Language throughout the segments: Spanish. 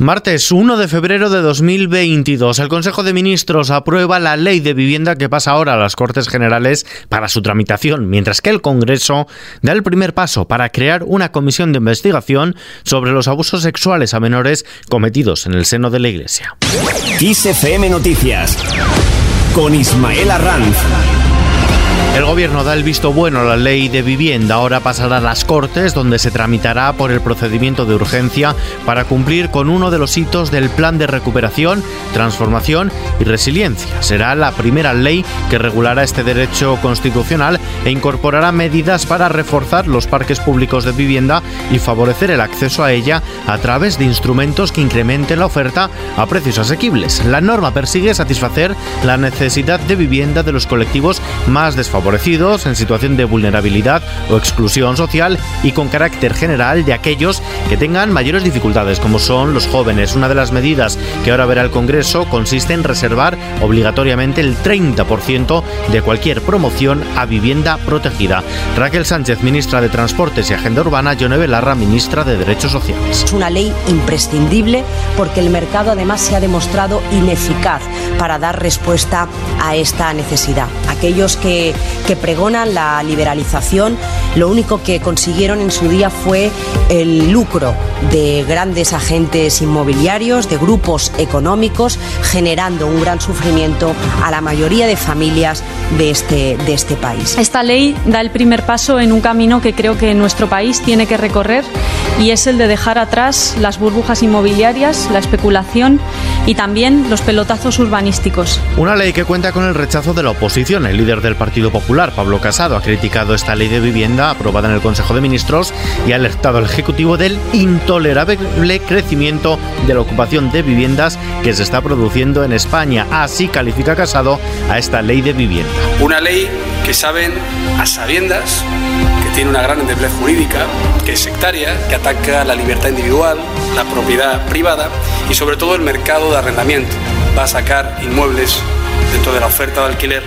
Martes 1 de febrero de 2022, el Consejo de Ministros aprueba la ley de vivienda que pasa ahora a las Cortes Generales para su tramitación, mientras que el Congreso da el primer paso para crear una comisión de investigación sobre los abusos sexuales a menores cometidos en el seno de la Iglesia. Noticias con Ismael Arranz. El gobierno da el visto bueno a la ley de vivienda. Ahora pasará a las Cortes, donde se tramitará por el procedimiento de urgencia para cumplir con uno de los hitos del Plan de Recuperación, Transformación y Resiliencia. Será la primera ley que regulará este derecho constitucional e incorporará medidas para reforzar los parques públicos de vivienda y favorecer el acceso a ella a través de instrumentos que incrementen la oferta a precios asequibles. La norma persigue satisfacer la necesidad de vivienda de los colectivos más desfavorecidos favorecidos en situación de vulnerabilidad o exclusión social y con carácter general de aquellos que tengan mayores dificultades, como son los jóvenes. Una de las medidas que ahora verá el Congreso consiste en reservar obligatoriamente el 30% de cualquier promoción a vivienda protegida. Raquel Sánchez, ministra de Transportes y Agenda Urbana, Yone Belarra, ministra de Derechos Sociales. Es una ley imprescindible porque el mercado además se ha demostrado ineficaz para dar respuesta a esta necesidad. Aquellos que que pregonan la liberalización, lo único que consiguieron en su día fue el lucro de grandes agentes inmobiliarios, de grupos económicos, generando un gran sufrimiento a la mayoría de familias de este, de este país. Esta ley da el primer paso en un camino que creo que nuestro país tiene que recorrer y es el de dejar atrás las burbujas inmobiliarias, la especulación y también los pelotazos urbanísticos. Una ley que cuenta con el rechazo de la oposición. El líder del Partido Popular, Pablo Casado, ha criticado esta ley de vivienda aprobada en el Consejo de Ministros y ha alertado al Ejecutivo del intolerable crecimiento de la ocupación de viviendas que se está produciendo en España. Así califica Casado a esta ley de vivienda. Una ley que saben a sabiendas que tiene una gran endeblez jurídica, que es sectaria, que ataca la libertad individual, la propiedad privada y sobre todo el mercado de arrendamiento. Va a sacar inmuebles dentro de la oferta de alquiler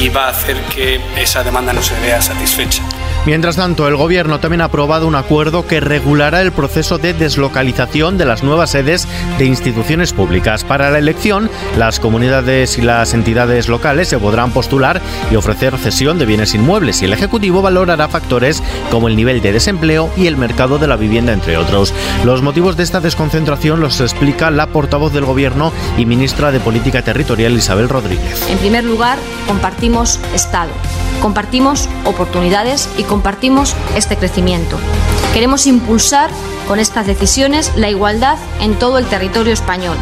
y va a hacer que esa demanda no se vea satisfecha. Mientras tanto, el Gobierno también ha aprobado un acuerdo que regulará el proceso de deslocalización de las nuevas sedes de instituciones públicas. Para la elección, las comunidades y las entidades locales se podrán postular y ofrecer cesión de bienes inmuebles y el Ejecutivo valorará factores como el nivel de desempleo y el mercado de la vivienda, entre otros. Los motivos de esta desconcentración los explica la portavoz del Gobierno y ministra de Política Territorial Isabel Rodríguez. En primer lugar, compartimos Estado, compartimos oportunidades y compartimos este crecimiento. Queremos impulsar con estas decisiones la igualdad en todo el territorio español.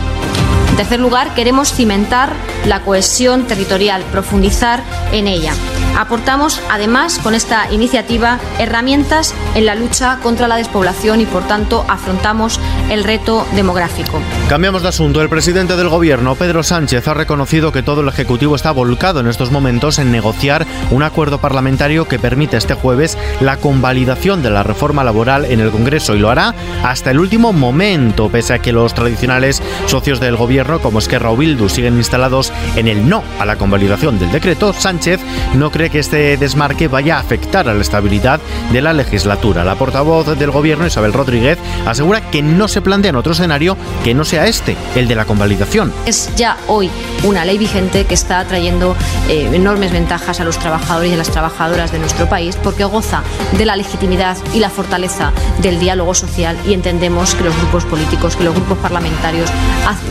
En tercer lugar, queremos cimentar la cohesión territorial, profundizar en ella. Aportamos, además, con esta iniciativa, herramientas en la lucha contra la despoblación y, por tanto, afrontamos el reto demográfico. Cambiamos de asunto. El presidente del Gobierno, Pedro Sánchez, ha reconocido que todo el Ejecutivo está volcado en estos momentos en negociar un acuerdo parlamentario que permite este jueves la convalidación de la reforma laboral en el Congreso y lo hará hasta el último momento, pese a que los tradicionales socios del Gobierno, como Esquerra o Bildu, siguen instalados en el no a la convalidación del decreto. Sánchez no cree que este desmarque vaya a afectar a la estabilidad de la legislatura. La portavoz del Gobierno, Isabel Rodríguez, asegura que no se plantea en otro escenario que no sea este, el de la convalidación. Es ya hoy una ley vigente que está trayendo eh, enormes ventajas a los trabajadores y a las trabajadoras de nuestro país porque goza de la legitimidad y la fortaleza del diálogo social y entendemos que los grupos políticos, que los grupos parlamentarios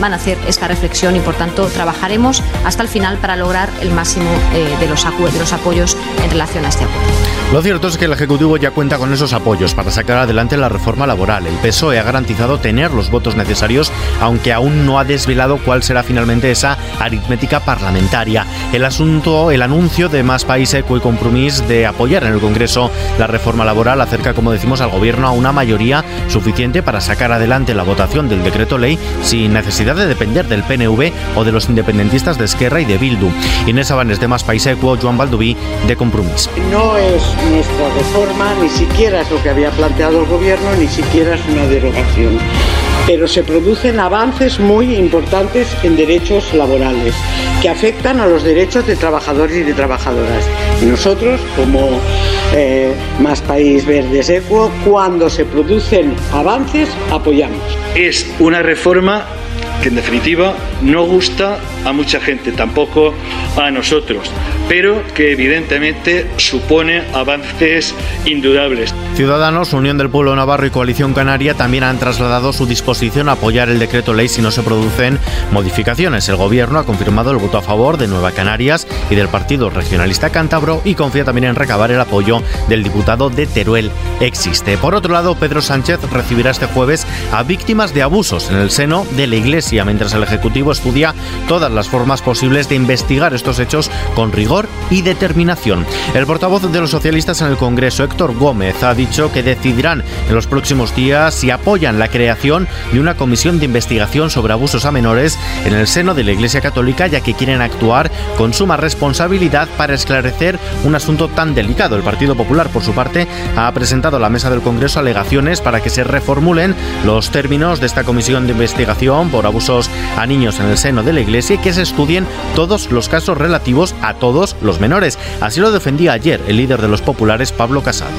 van a hacer esta reflexión y por tanto trabajaremos hasta el final para lograr el máximo eh, de los acuerdos apoyos relación a este acuerdo. Lo cierto es que el Ejecutivo ya cuenta con esos apoyos para sacar adelante la reforma laboral. El PSOE ha garantizado tener los votos necesarios, aunque aún no ha desvelado cuál será finalmente esa aritmética parlamentaria. El asunto, el anuncio de Más País Eco y Compromís de apoyar en el Congreso la reforma laboral acerca, como decimos, al Gobierno a una mayoría suficiente para sacar adelante la votación del decreto ley sin necesidad de depender del PNV o de los independentistas de Esquerra y de Bildu. Inés Abanes de Más País Eco, Joan Balduví de Compromís. No es nuestra reforma, ni siquiera es lo que había planteado el Gobierno, ni siquiera es una derogación. pero se producen avances muy importantes en derechos laborales que afectan a los derechos de trabajadores y de trabajadoras. Y nosotros, como eh, Más País Verde Equo, cuando se producen avances, apoyamos. Es una reforma en definitiva no gusta a mucha gente, tampoco a nosotros, pero que evidentemente supone avances indudables. Ciudadanos, Unión del Pueblo Navarro y Coalición Canaria también han trasladado su disposición a apoyar el decreto ley si no se producen modificaciones. El Gobierno ha confirmado el voto a favor de Nueva Canarias y del Partido Regionalista Cántabro y confía también en recabar el apoyo del diputado de Teruel Existe. Por otro lado, Pedro Sánchez recibirá este jueves a víctimas de abusos en el seno de la Iglesia, mientras el Ejecutivo estudia todas las formas posibles de investigar estos hechos con rigor y determinación. El portavoz de los socialistas en el Congreso, Héctor Gómez, ha dicho que decidirán en los próximos días si apoyan la creación de una comisión de investigación sobre abusos a menores en el seno de la Iglesia Católica, ya que quieren actuar con suma responsabilidad para esclarecer un asunto tan delicado. El Partido Popular, por su parte, ha presentado a la mesa del Congreso alegaciones para que se reformulen los términos de esta comisión de investigación por abusos a niños en el seno de la Iglesia y que se estudien todos los casos relativos a todos los menores. Así lo defendía ayer el líder de los populares, Pablo Casado.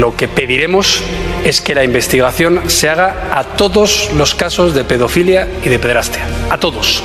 Lo que pediremos es que la investigación se haga a todos los casos de pedofilia y de pederastia. A todos.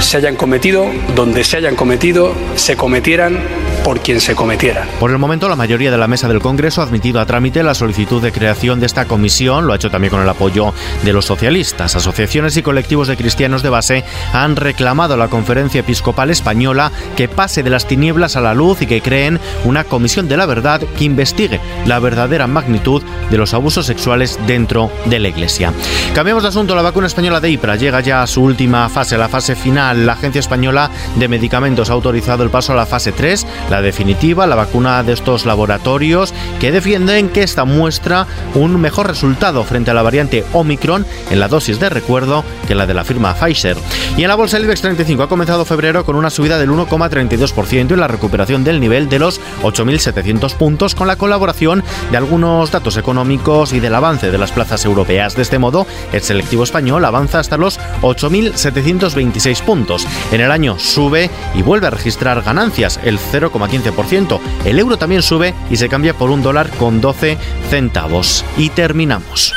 Se hayan cometido, donde se hayan cometido, se cometieran por quien se cometiera. Por el momento, la mayoría de la mesa del Congreso ha admitido a trámite la solicitud de creación de esta comisión. Lo ha hecho también con el apoyo de los socialistas. Asociaciones y colectivos de cristianos de base han reclamado a la Conferencia Episcopal Española que pase de las tinieblas a la luz y que creen una comisión de la verdad que investigue la verdadera magnitud de los abusos sexuales dentro de la Iglesia. Cambiamos de asunto. La vacuna española de IPRA llega ya a su última fase, la fase final. La Agencia Española de Medicamentos ha autorizado el paso a la fase 3 la definitiva, la vacuna de estos laboratorios que defienden que esta muestra un mejor resultado frente a la variante Omicron en la dosis de recuerdo que la de la firma Pfizer. Y en la bolsa del IBEX 35 ha comenzado febrero con una subida del 1,32% y la recuperación del nivel de los 8.700 puntos con la colaboración de algunos datos económicos y del avance de las plazas europeas. De este modo, el selectivo español avanza hasta los 8.726 puntos. En el año sube y vuelve a registrar ganancias, el 0, 15%. El euro también sube y se cambia por un dólar con 12 centavos. Y terminamos.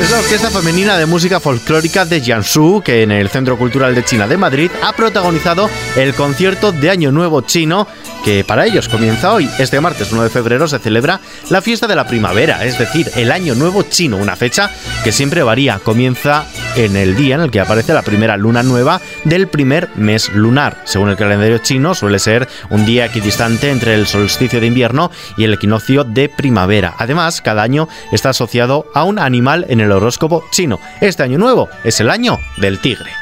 Es la Orquesta Femenina de Música Folclórica de Jiangsu, que en el Centro Cultural de China de Madrid ha protagonizado el concierto de Año Nuevo chino que para ellos comienza hoy. Este martes 1 de febrero se celebra la fiesta de la primavera, es decir, el Año Nuevo chino, una fecha que siempre varía. Comienza en el día en el que aparece la primera luna nueva del primer mes lunar. Según el calendario chino, suele ser un día equidistante entre el solsticio de invierno y el equinoccio de primavera. Además, cada año está asociado a un animal en el horóscopo chino. Este año nuevo es el año del tigre.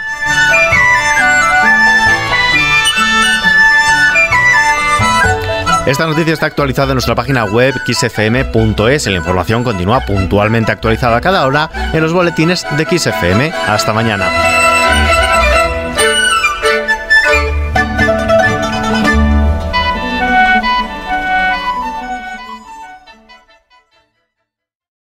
Esta noticia está actualizada en nuestra página web xfm.es. La información continúa puntualmente actualizada cada hora en los boletines de XFM. Hasta mañana.